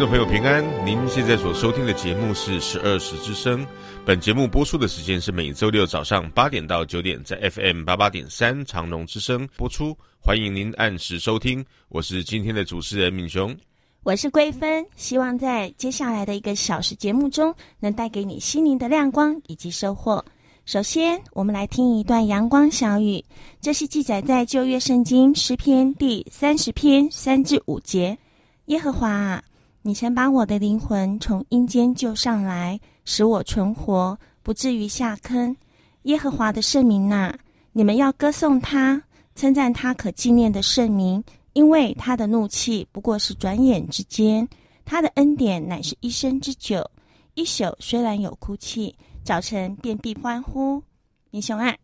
听众朋友平安，您现在所收听的节目是十二时之声。本节目播出的时间是每周六早上八点到九点，在 FM 八八点三长隆之声播出。欢迎您按时收听，我是今天的主持人敏雄，我是桂芬。希望在接下来的一个小时节目中，能带给你心灵的亮光以及收获。首先，我们来听一段阳光小语，这是记载在旧约圣经诗篇第三十篇三至五节。耶和华，你曾把我的灵魂从阴间救上来，使我存活，不至于下坑。耶和华的圣名呐，你们要歌颂他，称赞他可纪念的圣名，因为他的怒气不过是转眼之间，他的恩典乃是一生之久。一宿虽然有哭泣，早晨便必欢呼。英雄啊，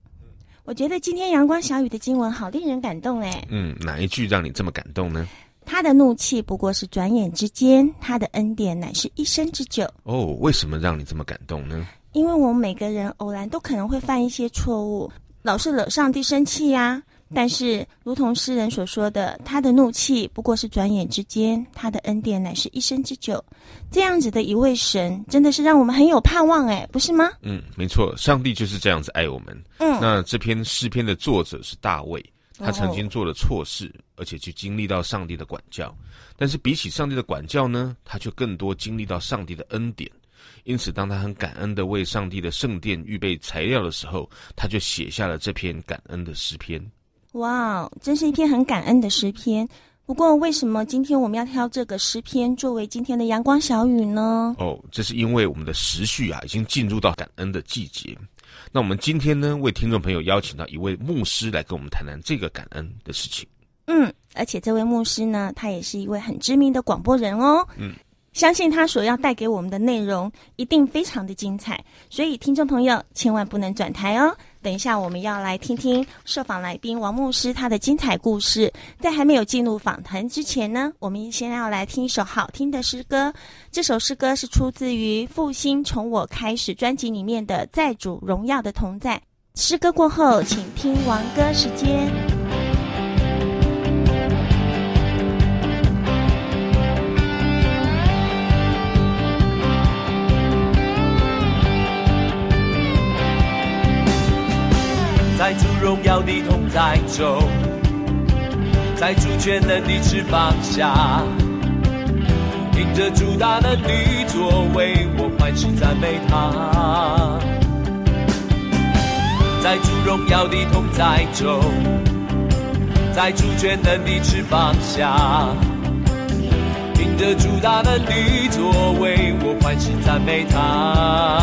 我觉得今天阳光小雨的经文好令人感动哎。嗯，哪一句让你这么感动呢？他的怒气不过是转眼之间，他的恩典乃是一生之久。哦，为什么让你这么感动呢？因为我们每个人偶然都可能会犯一些错误，老是惹上帝生气呀。但是，如同诗人所说的，他的怒气不过是转眼之间，他的恩典乃是一生之久。这样子的一位神，真的是让我们很有盼望，哎，不是吗？嗯，没错，上帝就是这样子爱我们。嗯，那这篇诗篇的作者是大卫。他曾经做了错事，而且去经历到上帝的管教，但是比起上帝的管教呢，他却更多经历到上帝的恩典。因此，当他很感恩的为上帝的圣殿预备材料的时候，他就写下了这篇感恩的诗篇。哇，真是一篇很感恩的诗篇。不过，为什么今天我们要挑这个诗篇作为今天的阳光小雨呢？哦，这是因为我们的时序啊，已经进入到感恩的季节。那我们今天呢，为听众朋友邀请到一位牧师来跟我们谈谈这个感恩的事情。嗯，而且这位牧师呢，他也是一位很知名的广播人哦。嗯。相信他所要带给我们的内容一定非常的精彩，所以听众朋友千万不能转台哦。等一下我们要来听听受访来宾王牧师他的精彩故事。在还没有进入访谈之前呢，我们先要来听一首好听的诗歌。这首诗歌是出自于《复兴从我开始》专辑里面的《在主荣耀的同在》。诗歌过后，请听王歌时间。荣耀的同在中，在主权能的翅膀下，因着主大能的作为，我欢喜赞美他。在主荣耀的同在中，在主权能的翅膀下，因着主大能的作为，我欢喜赞美他。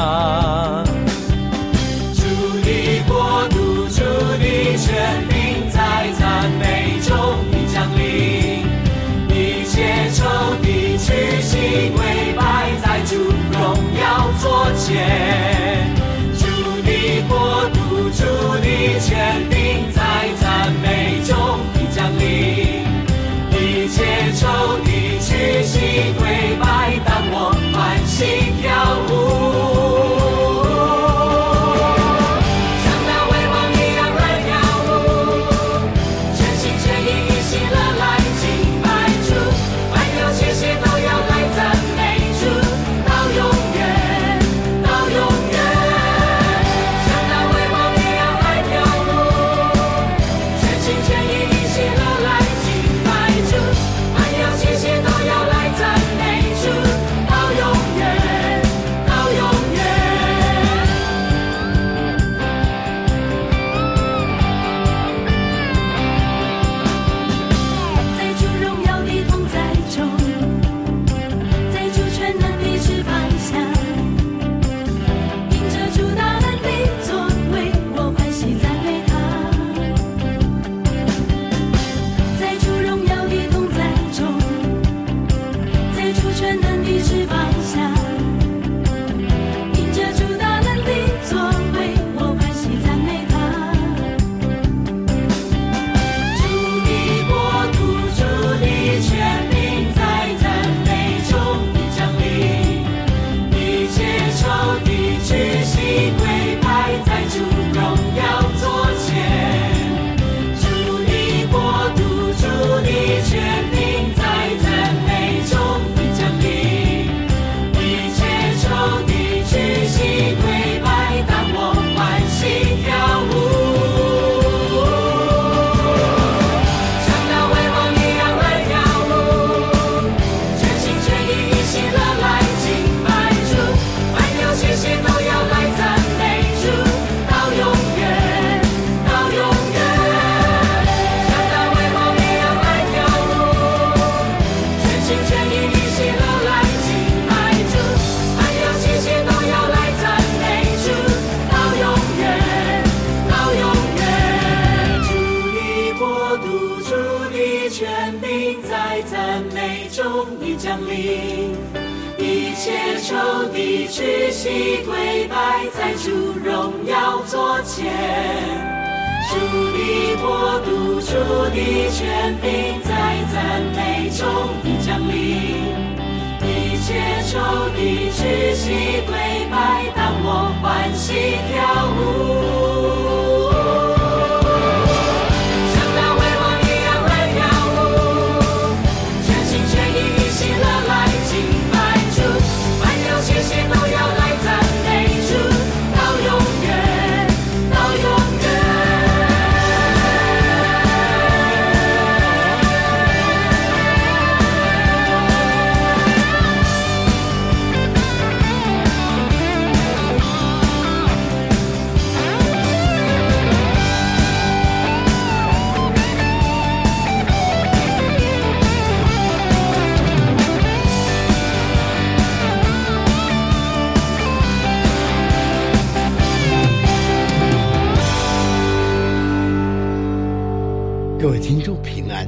听众平安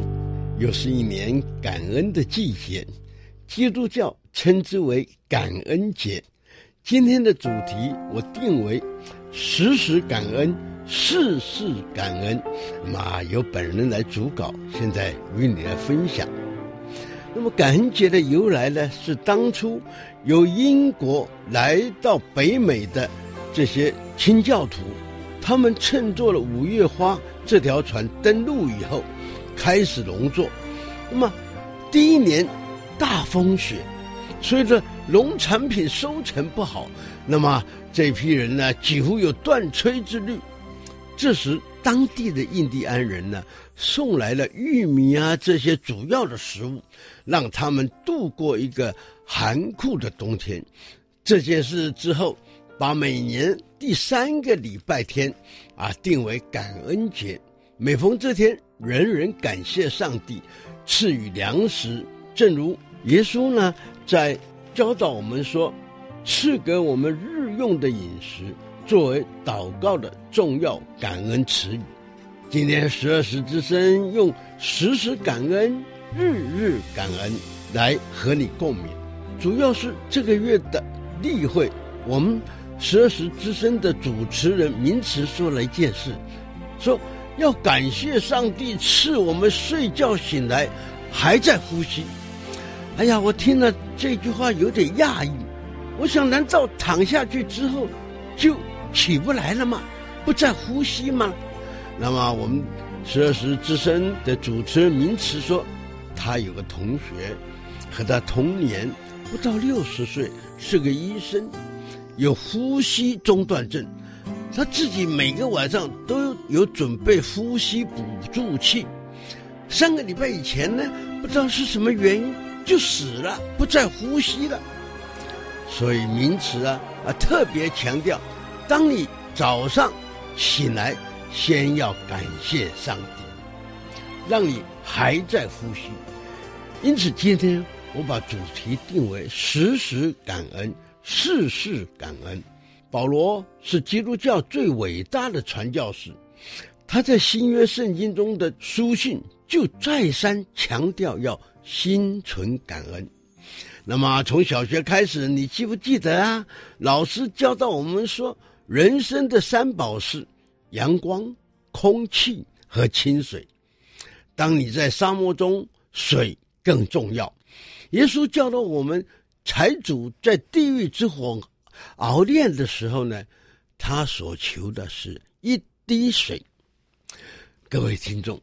又是一年感恩的季节，基督教称之为感恩节。今天的主题我定为“时时感恩，事事感恩”。那么由本人来主稿，现在与你来分享。那么感恩节的由来呢，是当初由英国来到北美的这些清教徒，他们乘坐了五月花这条船登陆以后。开始农作，那么第一年大风雪，随着农产品收成不好，那么这批人呢几乎有断炊之虑。这时，当地的印第安人呢送来了玉米啊这些主要的食物，让他们度过一个寒酷的冬天。这件事之后，把每年第三个礼拜天啊定为感恩节。每逢这天，人人感谢上帝赐予粮食，正如耶稣呢在教导我们说，赐给我们日用的饮食，作为祷告的重要感恩词语。今天十二时之声用时时感恩、日日感恩来和你共勉，主要是这个月的例会，我们十二时之声的主持人名词说了一件事，说。要感谢上帝赐我们睡觉醒来还在呼吸。哎呀，我听了这句话有点讶异。我想，难道躺下去之后就起不来了吗？不再呼吸吗？那么，我们十二时之声的主持人名词说，他有个同学和他同年，不到六十岁，是个医生，有呼吸中断症。他自己每个晚上都有准备呼吸补助器。三个礼拜以前呢，不知道是什么原因就死了，不再呼吸了。所以名词啊啊特别强调，当你早上醒来，先要感谢上帝，让你还在呼吸。因此今天我把主题定为时时感恩，事事感恩。保罗是基督教最伟大的传教士，他在新约圣经中的书信就再三强调要心存感恩。那么从小学开始，你记不记得啊？老师教导我们说，人生的三宝是阳光、空气和清水。当你在沙漠中，水更重要。耶稣教导我们，财主在地狱之火。熬炼的时候呢，他所求的是一滴水。各位听众，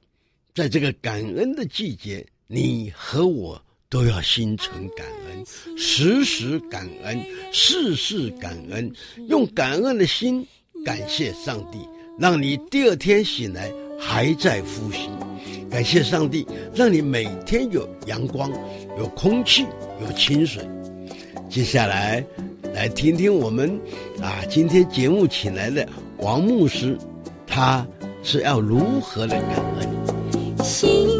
在这个感恩的季节，你和我都要心存感恩，时时感恩，事事感恩，用感恩的心感谢上帝，让你第二天醒来还在呼吸。感谢上帝，让你每天有阳光、有空气、有清水。接下来。来听听我们啊，今天节目请来的王牧师，他是要如何来感恩？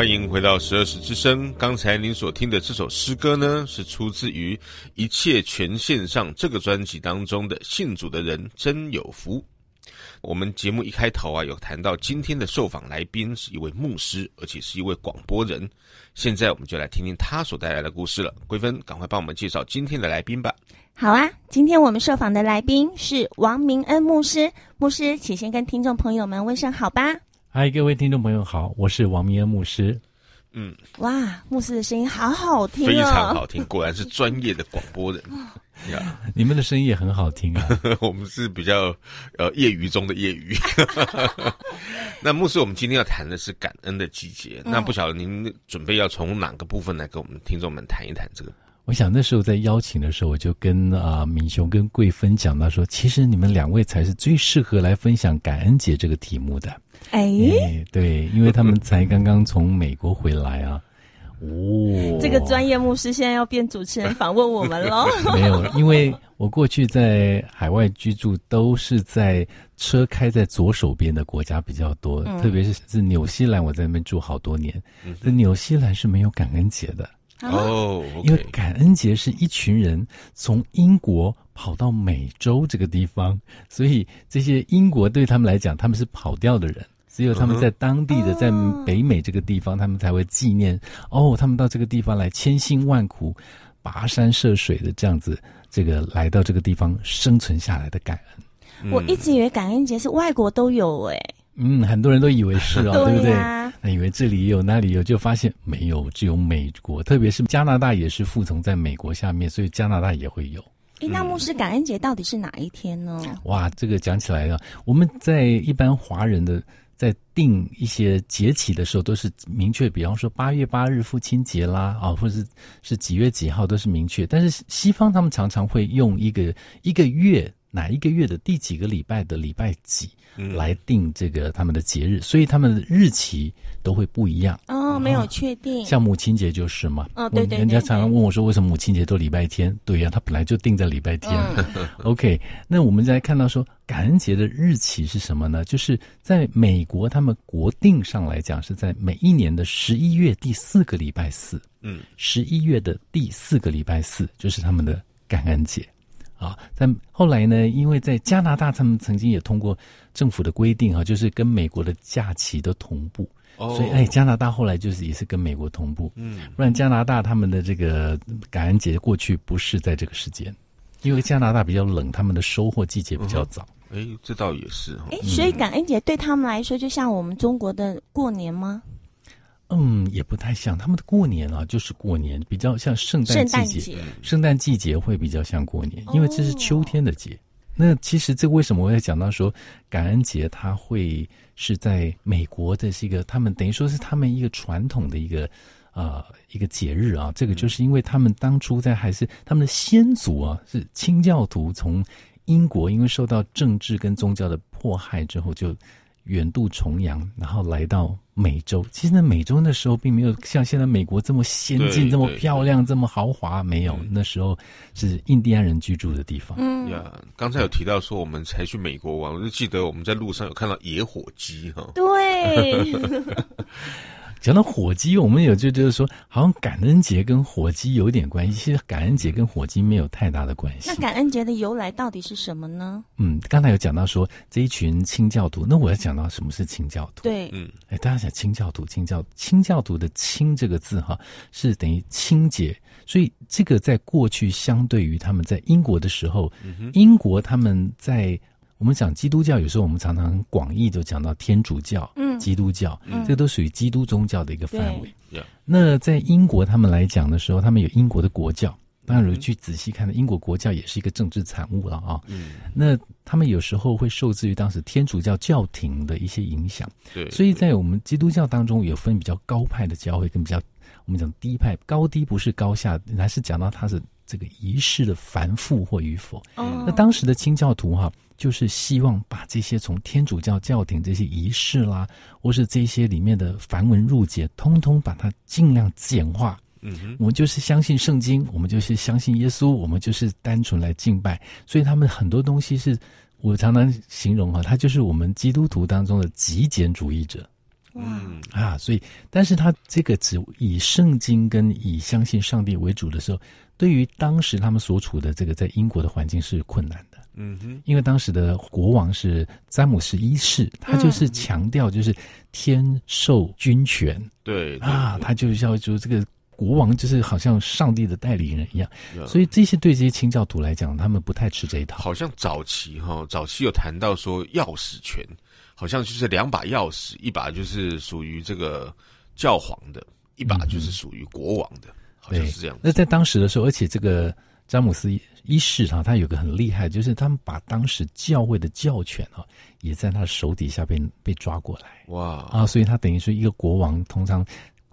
欢迎回到十二时之声。刚才您所听的这首诗歌呢，是出自于《一切全线上》这个专辑当中的《信主的人真有福》。我们节目一开头啊，有谈到今天的受访来宾是一位牧师，而且是一位广播人。现在我们就来听听他所带来的故事了。桂芬，赶快帮我们介绍今天的来宾吧。好啊，今天我们受访的来宾是王明恩牧师。牧师，请先跟听众朋友们问声好吧。嗨，各位听众朋友好，我是王明恩牧师。嗯，哇，牧师的声音好好听哦，非常好听，果然是专业的广播人呀。你们的声音也很好听啊。我们是比较呃业余中的业余。那牧师，我们今天要谈的是感恩的季节。嗯、那不晓得您准备要从哪个部分来跟我们听众们谈一谈这个？我想那时候在邀请的时候，我就跟啊、呃、敏雄跟桂芬讲到说，其实你们两位才是最适合来分享感恩节这个题目的。哎，哎，对，因为他们才刚刚从美国回来啊。哦，这个专业牧师现在要变主持人访问我们喽？没有，因为我过去在海外居住，都是在车开在左手边的国家比较多，嗯、特别是是纽西兰，我在那边住好多年。在纽西兰是没有感恩节的。哦，因为感恩节是一群人从英国跑到美洲这个地方，所以这些英国对他们来讲，他们是跑掉的人。只有他们在当地的，在北美这个地方，他们才会纪念哦，他们到这个地方来，千辛万苦，跋山涉水的这样子，这个来到这个地方生存下来的感恩。我一直以为感恩节是外国都有哎。嗯，很多人都以为是哦，对不对？啊、那以为这里有，那里有，就发现没有，只有美国，特别是加拿大也是服从在美国下面，所以加拿大也会有。诶，那牧师，感恩节到底是哪一天呢？哇，这个讲起来了，我们在一般华人的。在定一些节气的时候，都是明确，比方说八月八日父亲节啦，啊，或者是是几月几号都是明确。但是西方他们常常会用一个一个月哪一个月的第几个礼拜的礼拜几来定这个他们的节日，所以他们的日期都会不一样。哦，没有确定。像母亲节就是嘛。哦，对对对。人家常常问我说，为什么母亲节都礼拜天？对呀，他本来就定在礼拜天。嗯、OK，那我们再来看到说，感恩节的日期是什么呢？就是在美国，他们国定上来讲，是在每一年的十一月第四个礼拜四。嗯，十一月的第四个礼拜四就是他们的感恩节。啊，但后来呢，因为在加拿大，他们曾经也通过政府的规定啊，就是跟美国的假期都同步，哦、所以哎，加拿大后来就是也是跟美国同步，嗯，不然加拿大他们的这个感恩节过去不是在这个时间，因为加拿大比较冷，他们的收获季节比较早。哎、嗯，这倒也是哈。哎，所以感恩节对他们来说，就像我们中国的过年吗？嗯，也不太像他们的过年啊，就是过年，比较像圣诞季节。圣诞季节会比较像过年，因为这是秋天的节。哦、那其实这为什么我会讲到说感恩节，它会是在美国的是一个他们等于说是他们一个传统的一个啊、呃、一个节日啊。这个就是因为他们当初在还是他们的先祖啊是清教徒，从英国因为受到政治跟宗教的迫害之后就。远渡重洋，然后来到美洲。其实呢，美洲那时候并没有像现在美国这么先进、这么漂亮、这么豪华。没有，那时候是印第安人居住的地方。嗯呀，刚才有提到说我们才去美国玩，我就记得我们在路上有看到野火鸡哈。对。讲到火鸡，我们有就就是说，好像感恩节跟火鸡有点关系。其实感恩节跟火鸡没有太大的关系。那感恩节的由来到底是什么呢？嗯，刚才有讲到说这一群清教徒，那我要讲到什么是清教徒？对，嗯，哎，大家想清教徒，清教清教徒的“清”这个字哈，是等于清洁，所以这个在过去相对于他们在英国的时候，嗯、英国他们在。我们讲基督教，有时候我们常常很广义就讲到天主教、嗯、基督教，嗯、这都属于基督宗教的一个范围。那在英国他们来讲的时候，他们有英国的国教。当然，如果去仔细看的，英国国教也是一个政治产物了啊。嗯、那他们有时候会受制于当时天主教教廷的一些影响。对，所以在我们基督教当中，有分比较高派的教会跟比较我们讲低派。高低不是高下，还是讲到它是这个仪式的繁复或与否。哦、那当时的清教徒哈。就是希望把这些从天主教教廷这些仪式啦，或是这些里面的繁文缛节，通通把它尽量简化。嗯哼，我们就是相信圣经，我们就是相信耶稣，我们就是单纯来敬拜。所以他们很多东西是我常常形容哈，他就是我们基督徒当中的极简主义者。嗯啊，所以但是他这个只以圣经跟以相信上帝为主的时候，对于当时他们所处的这个在英国的环境是困难的。嗯哼，因为当时的国王是詹姆斯一世，他就是强调就是天授君权，嗯、对，对啊，他就是要就这个国王就是好像上帝的代理人一样，嗯、所以这些对这些清教徒来讲，他们不太吃这一套。好像早期哈，早期有谈到说钥匙权，好像就是两把钥匙，一把就是属于这个教皇的，一把就是属于国王的，嗯、好像是这样。那在当时的时候，而且这个。詹姆斯一世哈，他有个很厉害，就是他们把当时教会的教权啊，也在他的手底下被被抓过来。哇啊，所以他等于说一个国王，通常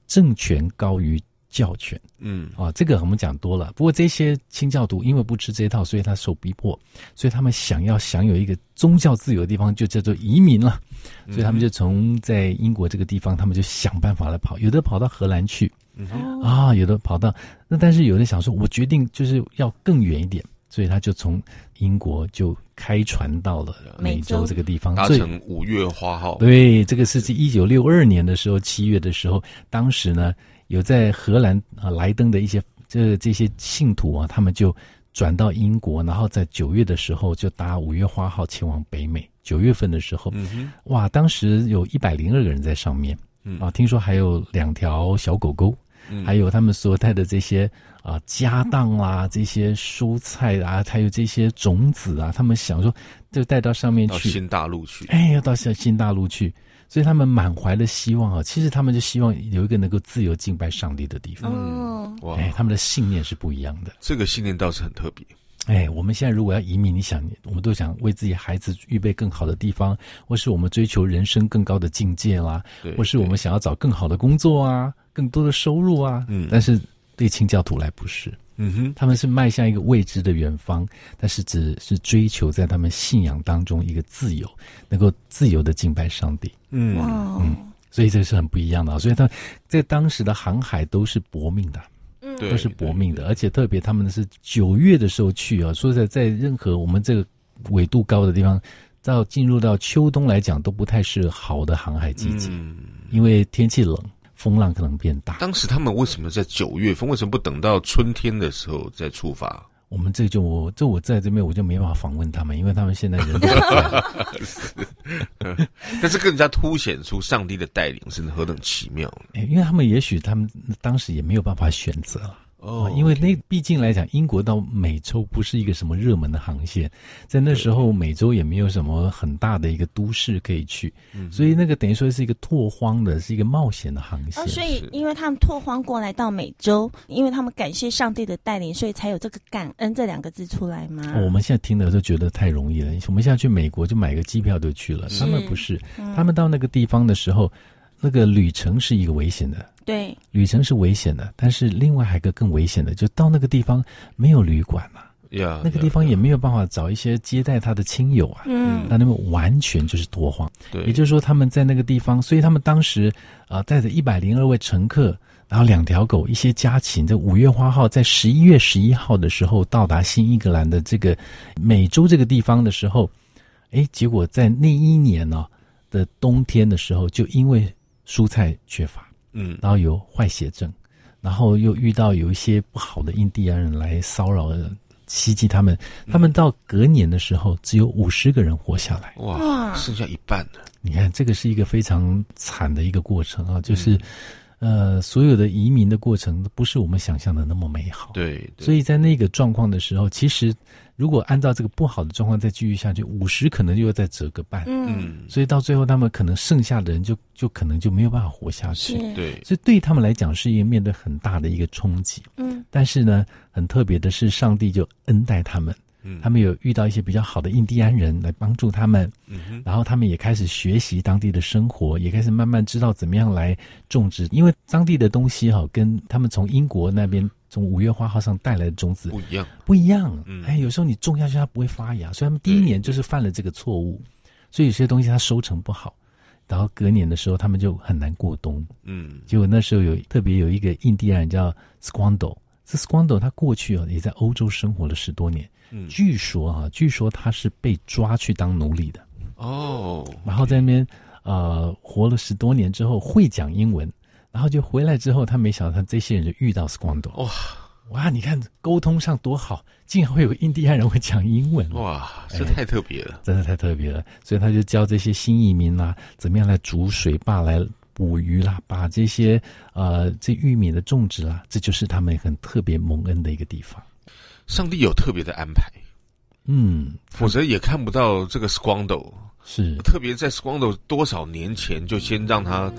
政权高于教权。嗯啊，这个我们讲多了。不过这些清教徒因为不吃这一套，所以他受逼迫，所以他们想要享有一个宗教自由的地方，就叫做移民了。所以他们就从在英国这个地方，他们就想办法来跑，有的跑到荷兰去。嗯、啊，有的跑到那，但是有的想说，我决定就是要更远一点，所以他就从英国就开船到了美洲这个地方，搭乘五月花号。对，这个是在一九六二年的时候，七月的时候，当时呢，有在荷兰啊莱登的一些这这些信徒啊，他们就转到英国，然后在九月的时候就搭五月花号前往北美。九月份的时候，嗯哇，当时有一百零二个人在上面，嗯啊，听说还有两条小狗狗，嗯。还有他们所带的这些啊家当啦、这些蔬菜啊，还有这些种子啊，他们想说就带到上面去，到新大陆去，哎，要到新新大陆去，所以他们满怀的希望啊，其实他们就希望有一个能够自由敬拜上帝的地方。嗯，哇，哎，他们的信念是不一样的。这个信念倒是很特别。哎，我们现在如果要移民，你想，我们都想为自己孩子预备更好的地方，或是我们追求人生更高的境界啦，或是我们想要找更好的工作啊，更多的收入啊。嗯但是对清教徒来不是，嗯哼，他们是迈向一个未知的远方，但是只是追求在他们信仰当中一个自由，能够自由的敬拜上帝。嗯，哇哦，所以这是很不一样的啊。所以他在当时的航海都是搏命的。嗯，都是搏命的，而且特别他们是九月的时候去啊，说实在，在任何我们这个纬度高的地方，到进入到秋冬来讲，都不太是好的航海季节，嗯，因为天气冷，风浪可能变大。当时他们为什么在九月份？为什么不等到春天的时候再出发？我们这就我这我在这边我就没办法访问他们，因为他们现在人都在。但是更加凸显出上帝的带领是何等奇妙欸因为他们也许他们当时也没有办法选择了。哦因为那毕竟来讲，英国到美洲不是一个什么热门的航线，在那时候美洲也没有什么很大的一个都市可以去，所以那个等于说是一个拓荒的，是一个冒险的航线。哦，所以因为他们拓荒过来到美洲，因为他们感谢上帝的带领，所以才有这个感恩这两个字出来吗？哦我们现在听的都觉得太容易了。我们现在去美国就买个机票就去了，他们不是，他们到那个地方的时候，那个旅程是一个危险的。对，旅程是危险的，但是另外还有一个更危险的，就到那个地方没有旅馆嘛，呀，那个地方也没有办法找一些接待他的亲友啊，嗯，那他们完全就是拓荒。对，也就是说他们在那个地方，所以他们当时啊、呃、带着一百零二位乘客，然后两条狗，一些家禽，在五月花号在十一月十一号的时候到达新英格兰的这个美洲这个地方的时候，哎，结果在那一年呢、的冬天的时候，就因为蔬菜缺乏。嗯，然后有坏血症，然后又遇到有一些不好的印第安人来骚扰、袭击他们。他们到隔年的时候，只有五十个人活下来。哇，哇剩下一半了。你看，这个是一个非常惨的一个过程啊！就是，呃，所有的移民的过程都不是我们想象的那么美好。对，对所以在那个状况的时候，其实如果按照这个不好的状况再继续下去，五十可能又要再折个半。嗯，嗯，所以到最后，他们可能剩下的人就就可能就没有办法活下去。对，所以对他们来讲是一个面对很大的一个冲击。嗯，但是呢，很特别的是，上帝就恩待他们。嗯他们有遇到一些比较好的印第安人来帮助他们，嗯，然后他们也开始学习当地的生活，也开始慢慢知道怎么样来种植，因为当地的东西哈，跟他们从英国那边从五月花号上带来的种子不一样。不一样。嗯哎，有时候你种下去它不会发芽，所以他们第一年就是犯了这个错误，所以有些东西它收成不好，然后隔年的时候他们就很难过冬。嗯结果那时候有特别有一个印第安人叫 Squando，这 Squando 他过去啊也在欧洲生活了十多年，嗯，据说啊，据说他是被抓去当奴隶的，哦，然后在那边呃活了十多年之后会讲英文，然后就回来之后，他没想到他这些人就遇到 Squando，哇。哇，你看沟通上多好，竟然会有印第安人会讲英文，哇，这太特别了。真的太特别了，所以他就教这些新移民啦、怎么样来煮水坝来捕鱼啦，把这些呃这玉米的种植啦，这就是他们很特别蒙恩的一个地方。上帝有特别的安排，嗯，否则也看不到这个 Squando。是特别在 Squando 多少年前就先让他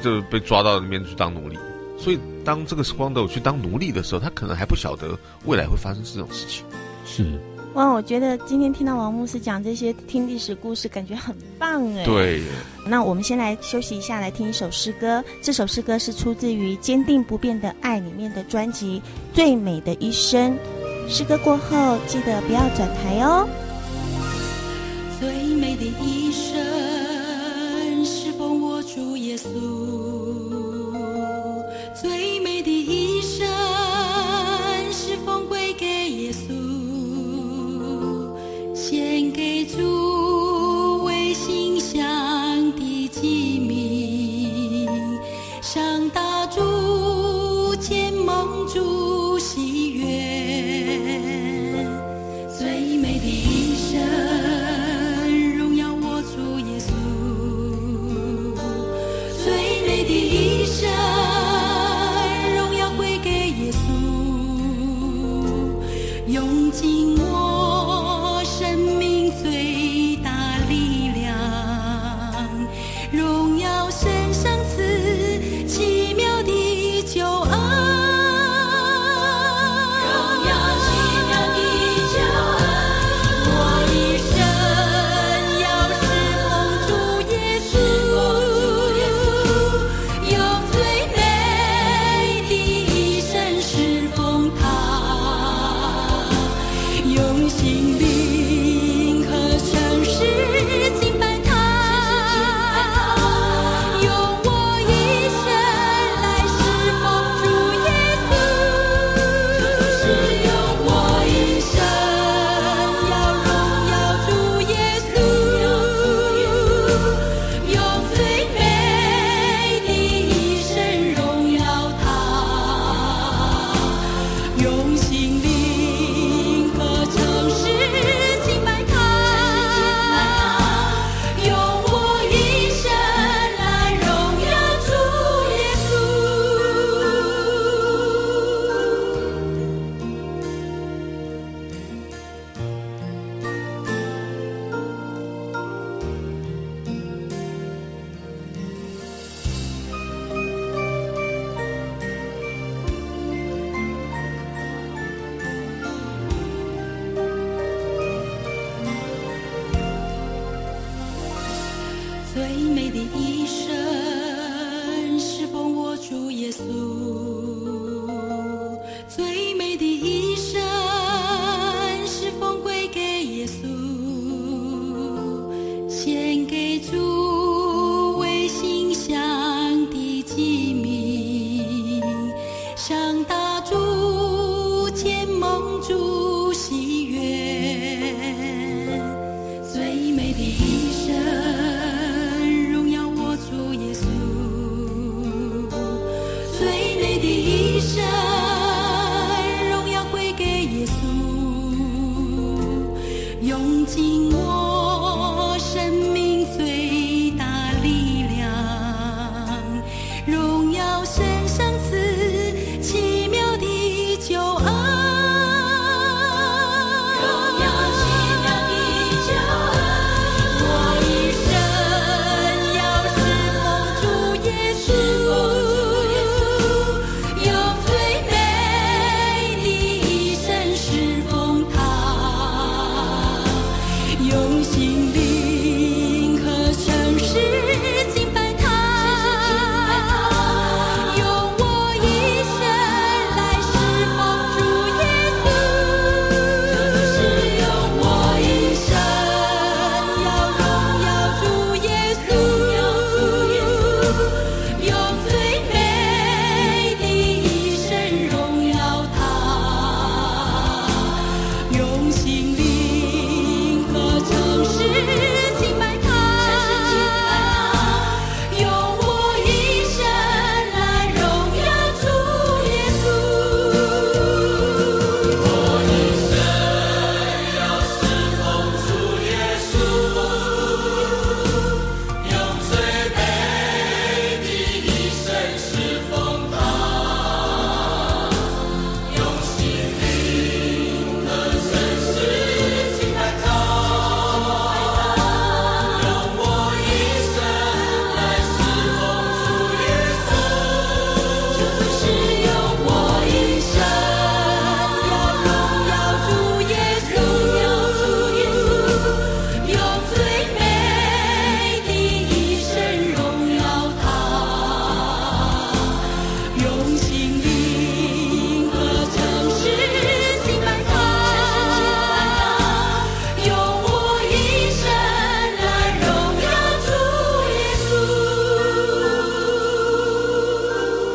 就被抓到那边去当奴隶，所以当这个 Squando 去当奴隶的时候，他可能还不晓得未来会发生这种事情。是，哇，我觉得今天听到王牧师讲这些听历史故事，感觉很棒哎。。对，那我们先来休息一下，来听一首诗歌。这首诗歌是出自于《坚定不变的爱》里面的专辑《最美的一生》。诗歌过后，记得不要转台哦。最美的一生是否握住耶稣，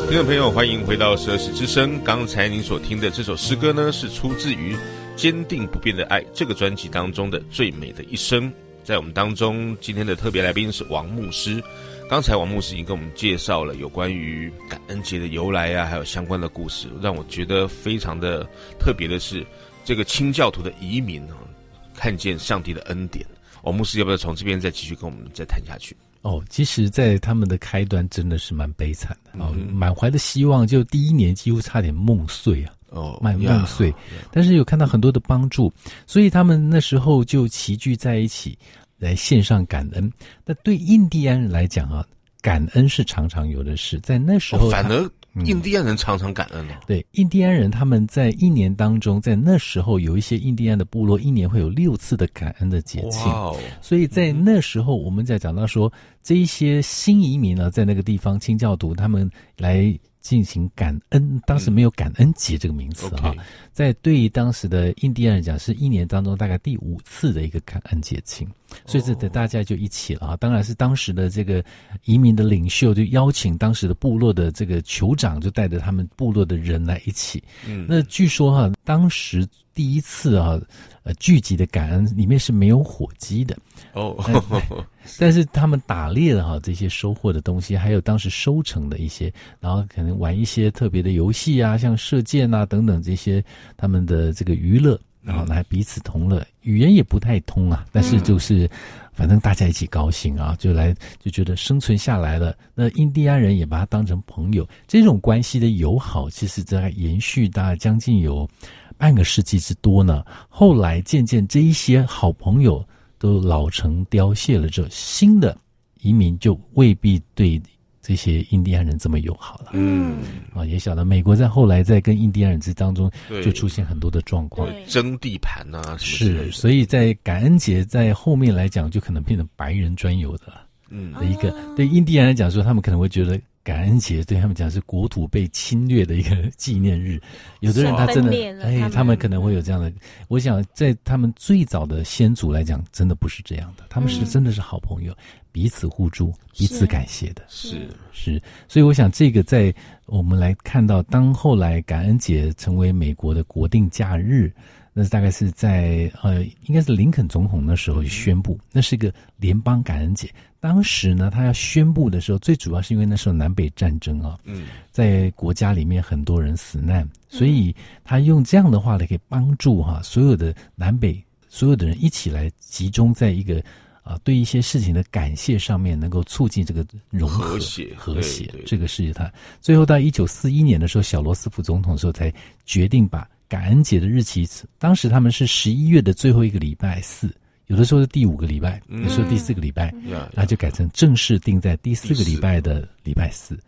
听众朋友，欢迎回到十二时之声。刚才您所听的这首诗歌呢，是出自于《坚定不变的爱》这个专辑当中的《最美的一生》。在我们当中，今天的特别来宾是王牧师。刚才王牧师已经跟我们介绍了有关于感恩节的由来啊，还有相关的故事，让我觉得非常的特别的是，这个清教徒的移民啊，看见上帝的恩典。王牧师要不要从这边再继续跟我们再谈下去？哦，其实，在他们的开端真的是蛮悲惨的哦，满怀的希望，就第一年几乎差点梦碎啊。哦，满梦碎！但是有看到很多的帮助，所以他们那时候就齐聚在一起来献上感恩。那对印第安人来讲啊，感恩是常常有的事，在那时候、哦、反而。印第安人常常感恩呢。对，印第安人他们在一年当中，在那时候有一些印第安的部落，一年会有六次的感恩的节庆。哦！所以在那时候，我们在讲到说，这一些新移民呢，在那个地方清教徒他们来。进行感恩，当时没有感恩节这个名词啊，嗯 okay、在对于当时的印第安人讲，是一年当中大概第五次的一个感恩节庆，所以这大家就一起了啊。当然是当时的这个移民的领袖就邀请当时的部落的这个酋长，就带着他们部落的人来一起。嗯，那据说哈、啊，当时第一次啊，呃，聚集的感恩里面是没有火鸡的哦。但是他们打猎的哈，这些收获的东西，还有当时收成的一些，然后可能玩一些特别的游戏啊，像射箭啊等等这些他们的这个娱乐，然后来彼此同乐。语言也不太通啊，但是就是反正大家一起高兴啊，就来就觉得生存下来了。那印第安人也把他当成朋友，这种关系的友好，其实在延续大概将近有半个世纪之多呢。后来渐渐这一些好朋友。都老成凋谢了，之后新的移民就未必对这些印第安人这么友好了。嗯，啊，也晓得美国在后来在跟印第安人之当中就出现很多的状况，争地盘啊，是，所以在感恩节在后面来讲，就可能变成白人专有的，嗯，的一个对印第安人来讲说，他们可能会觉得。感恩节对他们讲是国土被侵略的一个纪念日，有的人他真的哎，他们可能会有这样的。我想在他们最早的先祖来讲，真的不是这样的，他们是真的是好朋友，彼此互助，彼此感谢的。是是，所以我想这个在我们来看到，当后来感恩节成为美国的国定假日。那大概是在呃，应该是林肯总统那时候就宣布，那是一个联邦感恩节。当时呢，他要宣布的时候，最主要是因为那时候南北战争啊，嗯，在国家里面很多人死难，所以他用这样的话来可以帮助哈所有的南北所有的人一起来集中在一个啊对一些事情的感谢上面，能够促进这个融合和谐和谐。这个是他最后到一九四一年的时候，小罗斯福总统的时候才决定把。感恩节的日期，当时他们是十一月的最后一个礼拜四，有的时候是第五个礼拜，有时候第四个礼拜，那就改成正式定在第四个礼拜的礼拜四。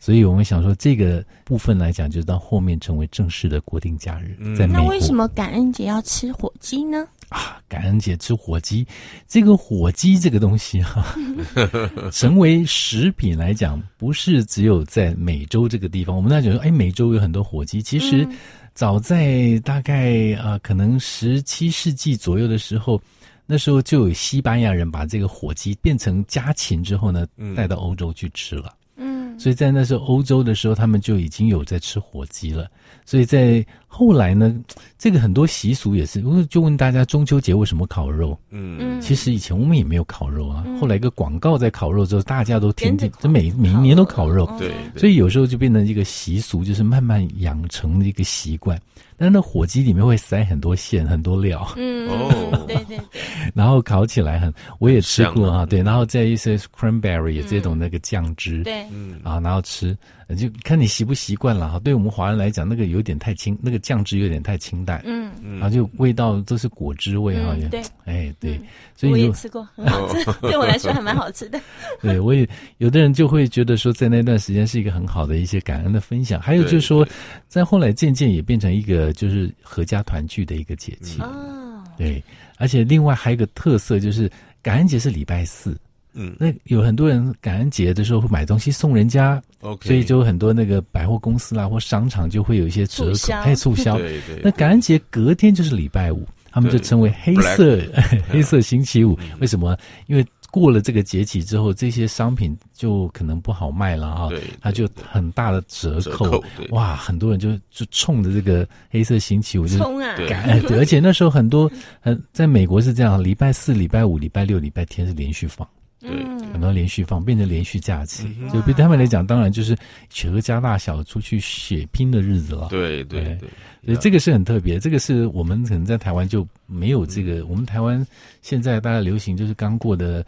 所以我们想说，这个部分来讲，就到后面成为正式的国定假日。在美国，那为什么感恩节要吃火鸡呢？啊，感恩节吃火鸡，这个火鸡这个东西哈、啊，成为食品来讲，不是只有在美洲这个地方。我们大家讲说，哎，美洲有很多火鸡，其实。早在大概啊、呃，可能十七世纪左右的时候，那时候就有西班牙人把这个火鸡变成家禽之后呢，带到欧洲去吃了。嗯，所以在那时候欧洲的时候，他们就已经有在吃火鸡了。所以在后来呢，这个很多习俗也是，我就问大家中秋节为什么烤肉？嗯，其实以前我们也没有烤肉啊。后来一个广告在烤肉之后，大家都听见，这每每一年都烤肉。对，所以有时候就变成一个习俗，就是慢慢养成的一个习惯。但是那火鸡里面会塞很多馅，很多料。嗯哦，对对对。然后烤起来很，我也吃过啊。对，然后再一些 cranberry 这种那个酱汁。对，嗯啊，然后吃。就看你习不习惯了哈。对我们华人来讲，那个有点太轻，那个酱汁有点太清淡。嗯嗯，然后就味道都是果汁味哈。对，哎对，所以我也吃过，很好吃，对我来说还蛮好吃的。对，我也有的人就会觉得说，在那段时间是一个很好的一些感恩的分享。还有就是说，在后来渐渐也变成一个就是合家团聚的一个节气。哦，对，而且另外还有一个特色就是感恩节是礼拜四。嗯，那有很多人感恩节的时候会买东西送人家，OK，所以就很多那个百货公司啦或商场就会有一些折扣，还有促销。对对。那感恩节隔天就是礼拜五，他们就称为黑色 黑色星期五。为什么？因为过了这个节气之后，这些商品就可能不好卖了啊，对，它就很大的折扣。哇，很多人就就冲着这个黑色星期五就冲啊！对，而且那时候很多，呃，在美国是这样，礼拜四、礼拜五、礼拜六、礼拜天是连续放。对，很多连续放，变成连续假期，嗯就对他们来讲，当然就是全家大小出去血拼的日子了。对对对，所以这个是很特别，这个是我们可能在台湾就没有这个。嗯、我们台湾现在大家流行就是刚过的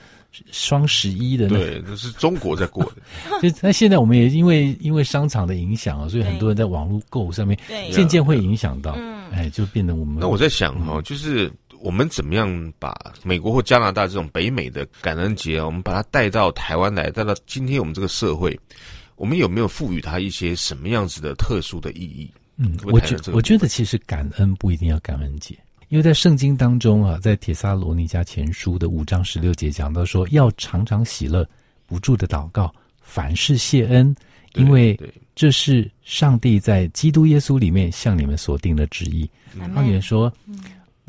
双十一的、那个，对，那是中国在过的。就 那现在我们也因为因为商场的影响啊，所以很多人在网络购物上面渐渐会影响到，嗯哎，就变得我们。那我在想哈、哦，就是。我们怎么样把美国或加拿大这种北美的感恩节啊，我们把它带到台湾来，带到今天我们这个社会，我们有没有赋予它一些什么样子的特殊的意义？嗯，我觉我觉得其实感恩不一定要感恩节，因为在圣经当中啊，在铁撒罗尼迦前书的五章十六节讲到说，要常常喜乐，不住的祷告，凡事谢恩，因为这是上帝在基督耶稣里面向你们所定的旨意。他也说。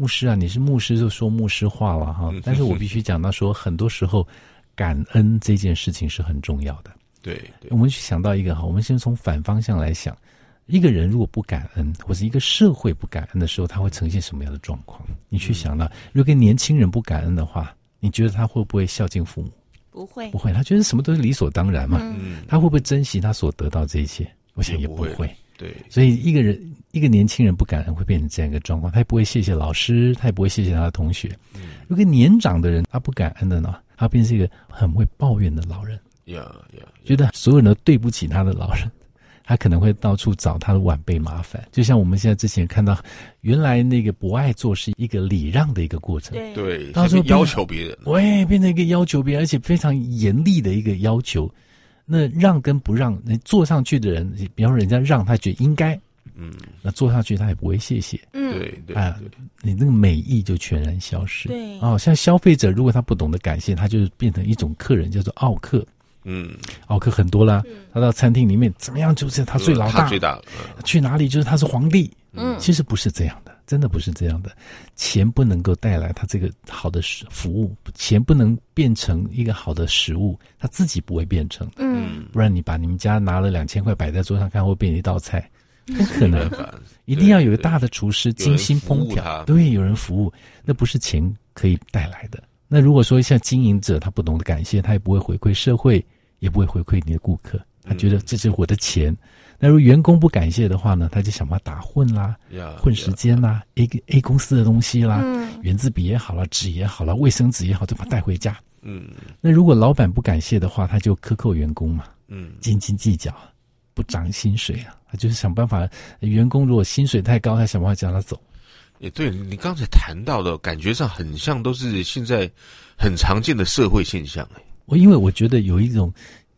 嗯牧师啊，你是牧师就说牧师话了哈，但是我必须讲到说，很多时候感恩这件事情是很重要的。对，对我们去想到一个哈，我们先从反方向来想，一个人如果不感恩，或者一个社会不感恩的时候，他会呈现什么样的状况？你去想到，如果年轻人不感恩的话，你觉得他会不会孝敬父母？不会，不会，他觉得什么都是理所当然嘛。嗯，他会不会珍惜他所得到这一切？我想也不会。不会对，所以一个人，一个年轻人不感恩，会变成这样一个状况。他也不会谢谢老师，他也不会谢谢他的同学。嗯、如果年长的人他不感恩的呢，他变成一个很会抱怨的老人。呀呀，觉得所有人都对不起他的老人，他可能会到处找他的晚辈麻烦。就像我们现在之前看到，原来那个不爱做是一个礼让的一个过程。对对，到时候要求别人，喂，变成一个要求别人，而且非常严厉的一个要求。那让跟不让，你坐上去的人，比方说人家让他觉得应该，嗯，那做下去他也不会谢谢，嗯，对对啊，你那个美意就全然消失，对，哦，像消费者如果他不懂得感谢，他就变成一种客人，叫做奥客，嗯，奥客很多啦，他到餐厅里面怎么样就是他最老大，最大，去哪里就是他是皇帝，嗯，其实不是这样的。真的不是这样的，钱不能够带来他这个好的食服务，钱不能变成一个好的食物，他自己不会变成。嗯，不然你把你们家拿了两千块摆在桌上看，会变成一道菜，不可能。一定要有一个大的厨师精心烹调，对，有人服务，那不是钱可以带来的。那如果说像经营者，他不懂得感谢，他也不会回馈社会，也不会回馈你的顾客，他觉得这是我的钱。那如果员工不感谢的话呢，他就想办法打混啦，yeah, 混时间啦，A. A 公司的东西啦，原、嗯、子笔也好了，纸也好了，卫生纸也好，就把它带回家。嗯，那如果老板不感谢的话，他就克扣员工嘛，嗯，斤斤计较，不涨薪水啊，他就是想办法，员工如果薪水太高，他想办法叫他走。也对，你刚才谈到的感觉上很像，都是现在很常见的社会现象。哎，我因为我觉得有一种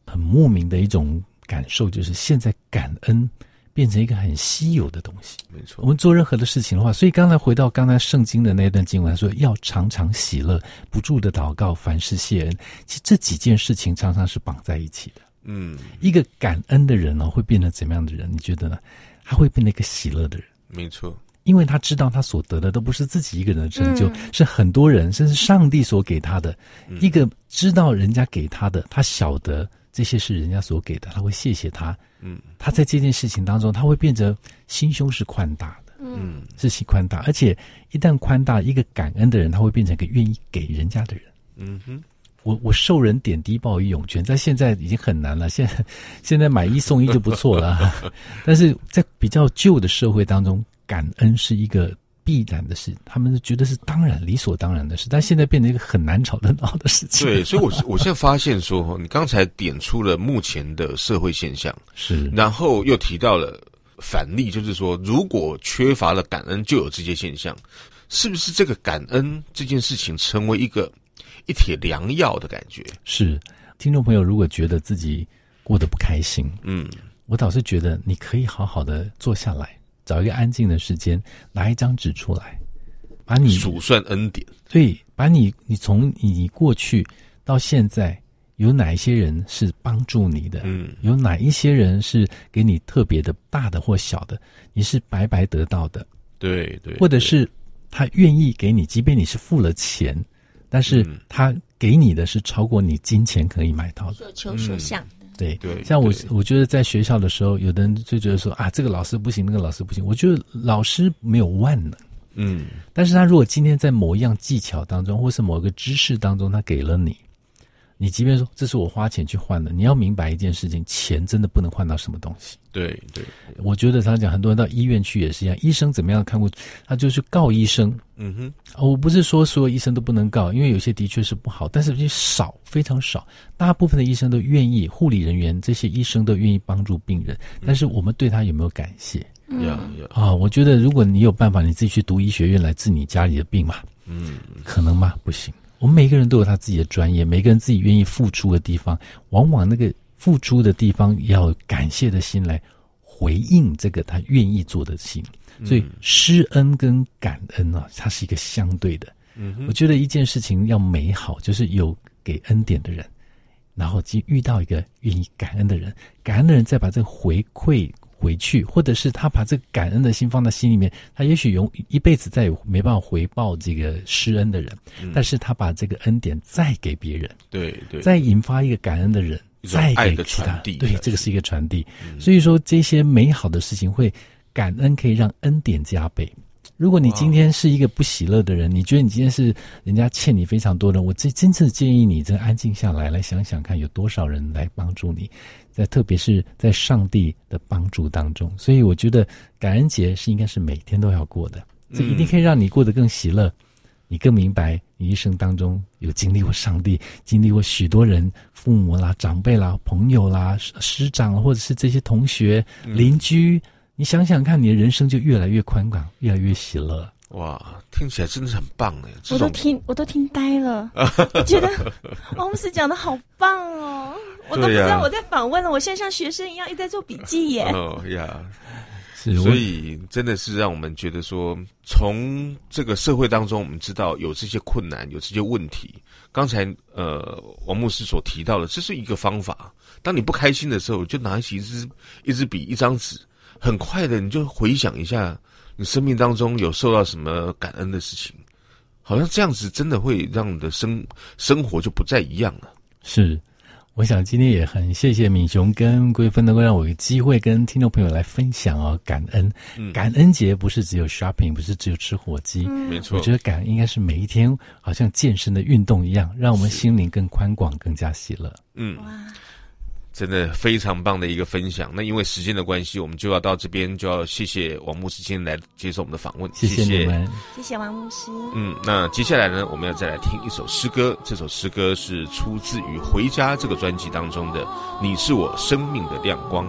很莫名的一种。感受就是现在感恩变成一个很稀有的东西。没错，我们做任何的事情的话，所以刚才回到刚才圣经的那段经文，说要常常喜乐，不住的祷告，凡事谢恩。其实这几件事情常常是绑在一起的。嗯，一个感恩的人呢，会变成怎么样的人？你觉得呢？他会变成一个喜乐的人。没错，因为他知道他所得的都不是自己一个人的成就，嗯、是很多人甚至上帝所给他的。嗯、一个知道人家给他的，他晓得。这些是人家所给的，他会谢谢他。嗯，他在这件事情当中，他会变成心胸是宽大的。嗯，是心宽大，而且一旦宽大，一个感恩的人，他会变成一个愿意给人家的人。嗯哼，我我受人点滴，报以涌泉，在现在已经很难了。现在现在买一送一就不错了，但是在比较旧的社会当中，感恩是一个。必然的事，他们觉得是当然、理所当然的事，但现在变成一个很难吵得闹的事情。对，所以我，我我现在发现说，你刚才点出了目前的社会现象，是，然后又提到了反例，就是说，如果缺乏了感恩，就有这些现象，是不是这个感恩这件事情成为一个一帖良药的感觉？是，听众朋友，如果觉得自己过得不开心，嗯，我倒是觉得你可以好好的坐下来。找一个安静的时间，拿一张纸出来，把你数算恩典。对，把你你从你过去到现在，有哪一些人是帮助你的？嗯，有哪一些人是给你特别的大的或小的？你是白白得到的？对对，或者是他愿意给你，即便你是付了钱，但是他给你的是超过你金钱可以买到的。所求所想。嗯对对，像我，我觉得在学校的时候，有的人就觉得说啊，这个老师不行，那个老师不行。我觉得老师没有万能，，嗯但是他如果今天在某一样技巧当中，或是某一个知识当中，他给了你，你即便说这是我花钱去换的，你要明白一件事情，钱真的不能换到什么东西。对对，我觉得他讲很多人到医院去也是一样，医生怎么样看过，他就去告医生。嗯哼，我不是说所有医生都不能告，因为有些的确是不好，但是少非常少，大部分的医生都愿意，护理人员这些医生都愿意帮助病人，但是我们对他有没有感谢？有有、嗯、啊，我觉得如果你有办法，你自己去读医学院来治你家里的病嘛，嗯，可能吗？不行。我们每个人都有他自己的专业，每个人自己愿意付出的地方，往往那个付出的地方要感谢的心来回应这个他愿意做的心。所以施恩跟感恩啊，它是一个相对的。嗯，我觉得一件事情要美好，就是有给恩典的人，然后即遇到一个愿意感恩的人，感恩的人再把这个回馈。回去，或者是他把这个感恩的心放在心里面，他也许永一辈子再也没办法回报这个施恩的人，嗯、但是他把这个恩典再给别人，对对，再引发一个感恩的人，再给其他，对，这个是一个传递。嗯、所以说这些美好的事情会感恩，可以让恩典加倍。如果你今天是一个不喜乐的人，你觉得你今天是人家欠你非常多的，我真真正建议你，真安静下来，来想想看，有多少人来帮助你。在特别是在上帝的帮助当中，所以我觉得感恩节是应该是每天都要过的，这一定可以让你过得更喜乐。你更明白，你一生当中有经历过上帝，经历过许多人，父母啦、长辈啦、朋友啦、师长，或者是这些同学、邻居，你想想看，你的人生就越来越宽广，越来越喜乐。哇，听起来真的是很棒哎！我都听，我都听呆了，我觉得王牧师讲的好棒哦。我都不知道我在访问了，我现在像学生一样一直在做笔记耶。哦呀，是，所以真的是让我们觉得说，从这个社会当中，我们知道有这些困难，有这些问题。刚才呃，王牧师所提到的，这是一个方法。当你不开心的时候，就拿起一支一支笔，一张纸，很快的你就回想一下，你生命当中有受到什么感恩的事情，好像这样子真的会让你的生生活就不再一样了。是。我想今天也很谢谢敏雄跟桂芬能够让我有机会跟听众朋友来分享哦，感恩，嗯、感恩节不是只有 shopping，不是只有吃火鸡，没错。我觉得感恩应该是每一天，好像健身的运动一样，让我们心灵更宽广，更加喜乐。嗯。哇真的非常棒的一个分享。那因为时间的关系，我们就要到这边，就要谢谢王牧师今天来接受我们的访问。谢谢你们，谢谢王牧师。嗯，那接下来呢，我们要再来听一首诗歌。这首诗歌是出自于《回家》这个专辑当中的《你是我生命的亮光》。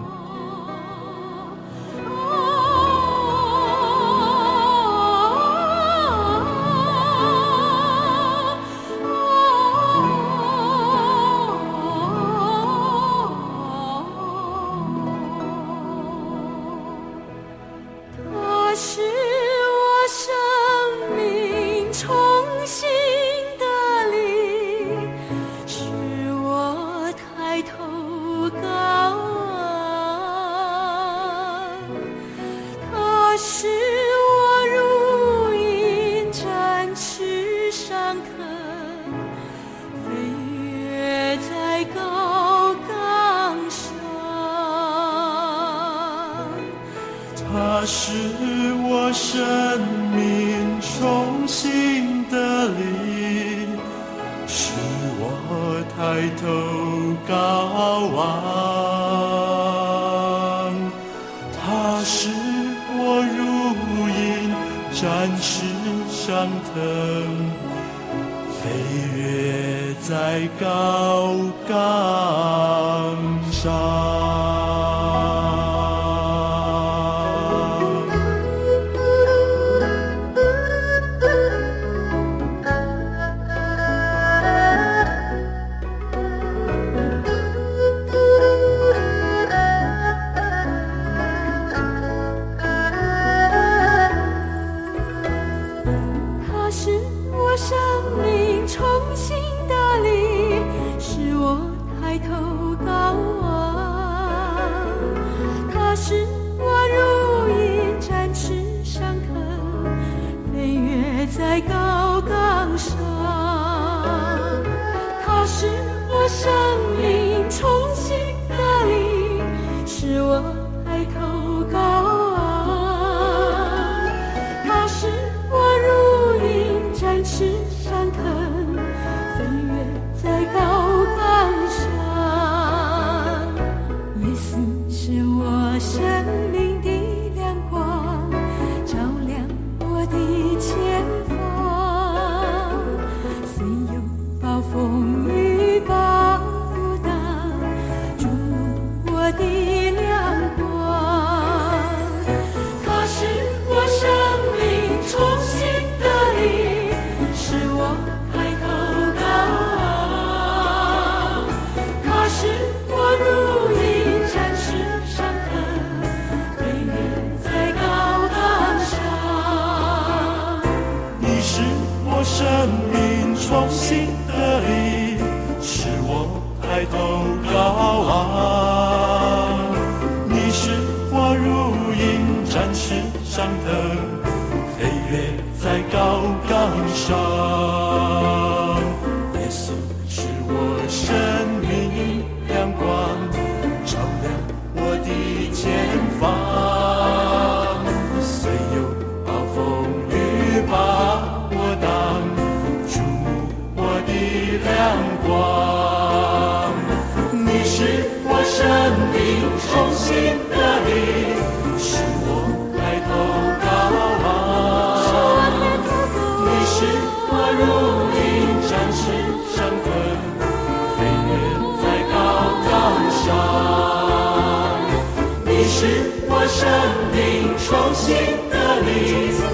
得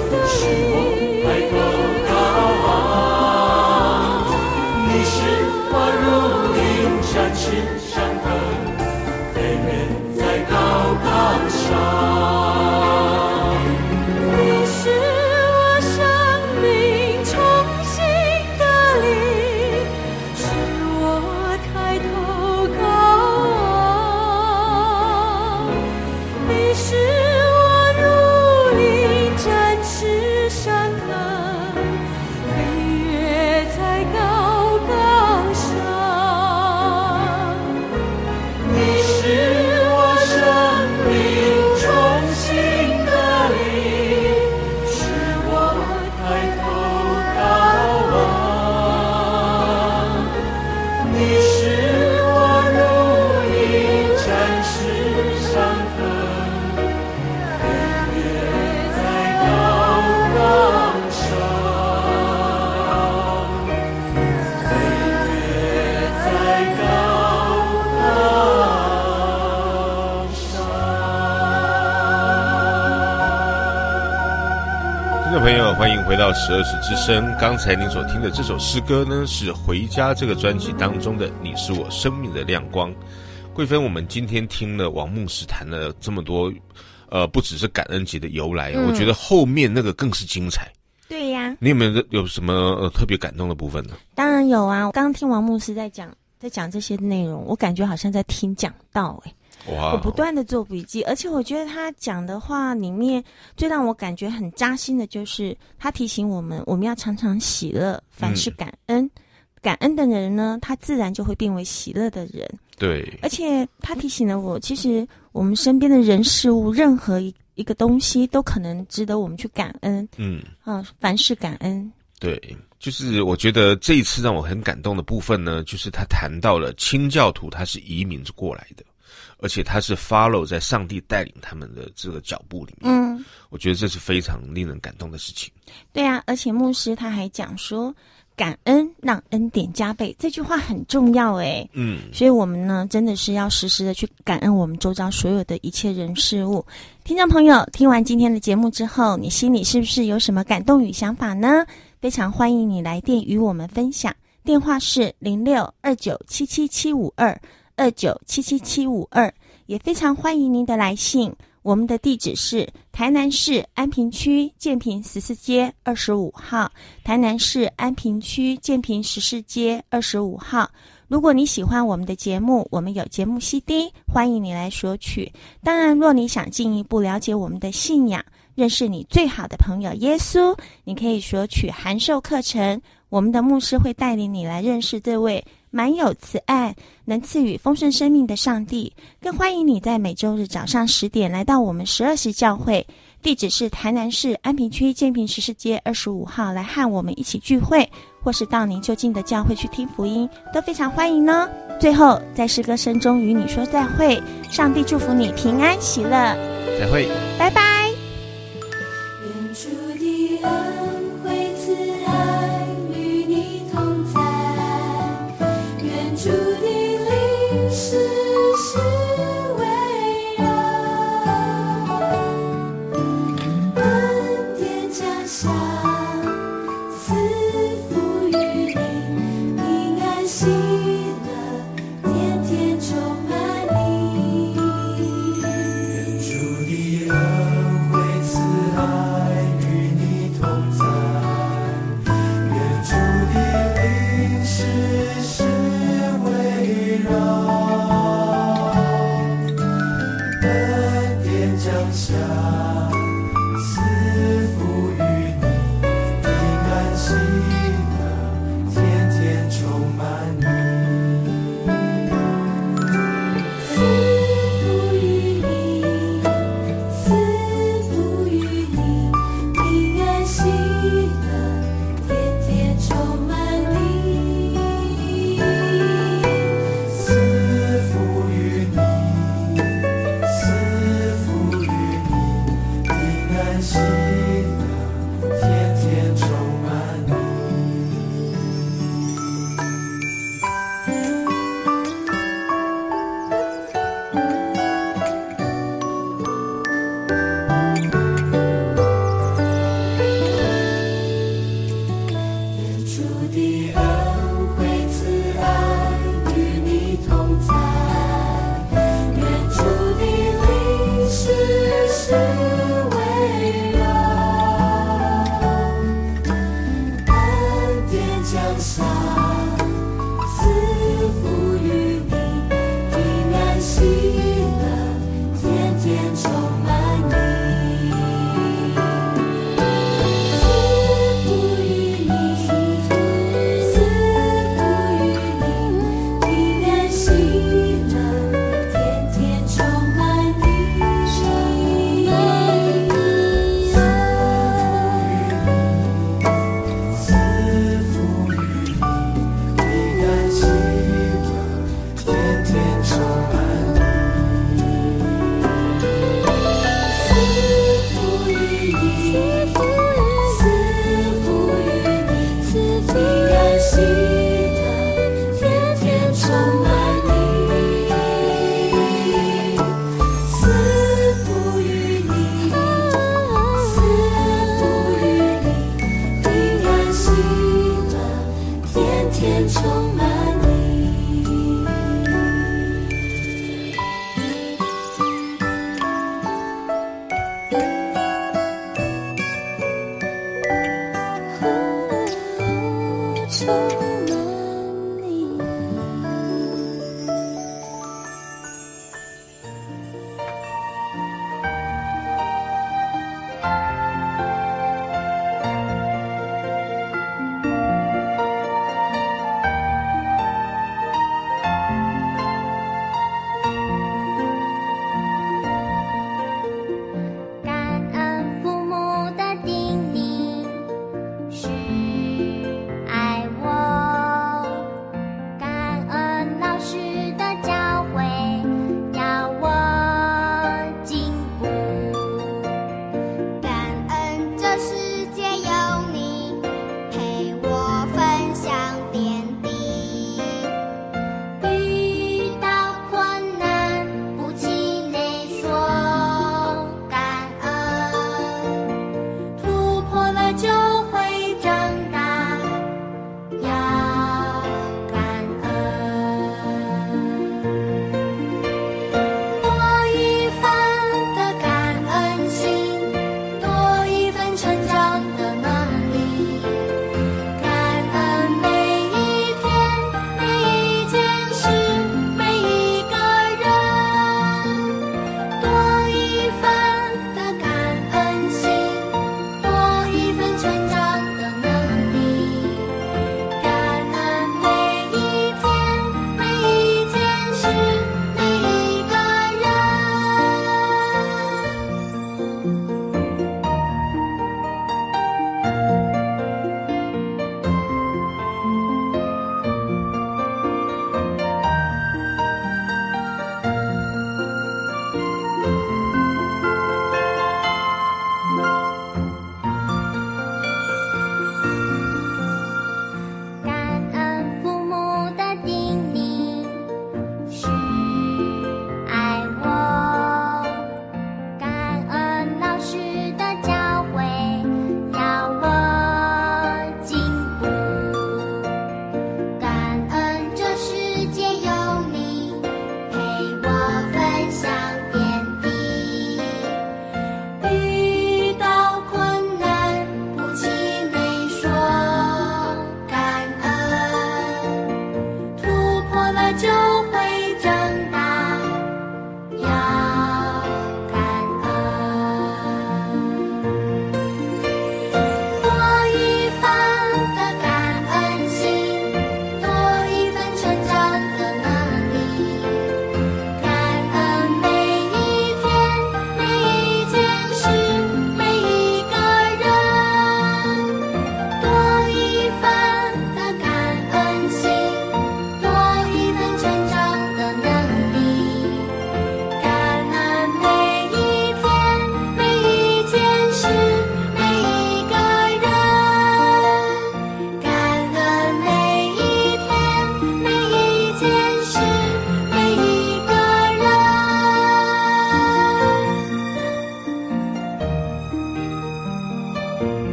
到十二时之声。刚才您所听的这首诗歌呢，是《回家》这个专辑当中的《你是我生命的亮光》。贵芬，我们今天听了王牧师谈了这么多，呃，不只是感恩节的由来，嗯我觉得后面那个更是精彩。对呀、你有没有有什么呃特别感动的部分呢？当然有啊！我刚刚听王牧师在讲，在讲这些内容，我感觉好像在听讲道我不断的做笔记，而且我觉得他讲的话里面最让我感觉很扎心的就是他提醒我们，我们要常常喜乐，凡事感恩。感恩的人呢，他自然就会变为喜乐的人。对，而且他提醒了我，其实我们身边的人事物，任何一一个东西都可能值得我们去感恩。嗯，啊，凡事感恩。对，就是我觉得这一次让我很感动的部分呢，就是他谈到了清教徒他是移民过来的，而且他是 follow 在上帝带领他们的这个脚步里面。嗯，我觉得这是非常令人感动的事情。对啊，而且牧师他还讲说，感恩让恩典加倍，这句话很重要哎。嗯，所以我们呢，真的是要时时的去感恩我们周遭所有的一切人事物。听众朋友，听完今天的节目之后，你心里是不是有什么感动与想法呢？非常欢迎你来电与我们分享，电话是零六二九七七七五二二九七七七五二，也非常欢迎您的来信。我们的地址是台南市安平区建平十四街二十五号，台南市安平区建平十四街二十五号。如果你喜欢我们的节目，我们有节目 CD，欢迎你来索取。当然，若你想进一步了解我们的信仰，认识你最好的朋友耶稣，你可以索取函授课程。我们的牧师会带领你来认识这位满有慈爱、能赐予丰盛生命的上帝。更欢迎你在每周日早上十点来到我们十二时教会，地址是台南市安平区建平十四街二十五号，来和我们一起聚会，或是到您就近的教会去听福音，都非常欢迎呢。最后，在诗歌声中与你说再会，上帝祝福你平安喜乐，再会，拜拜。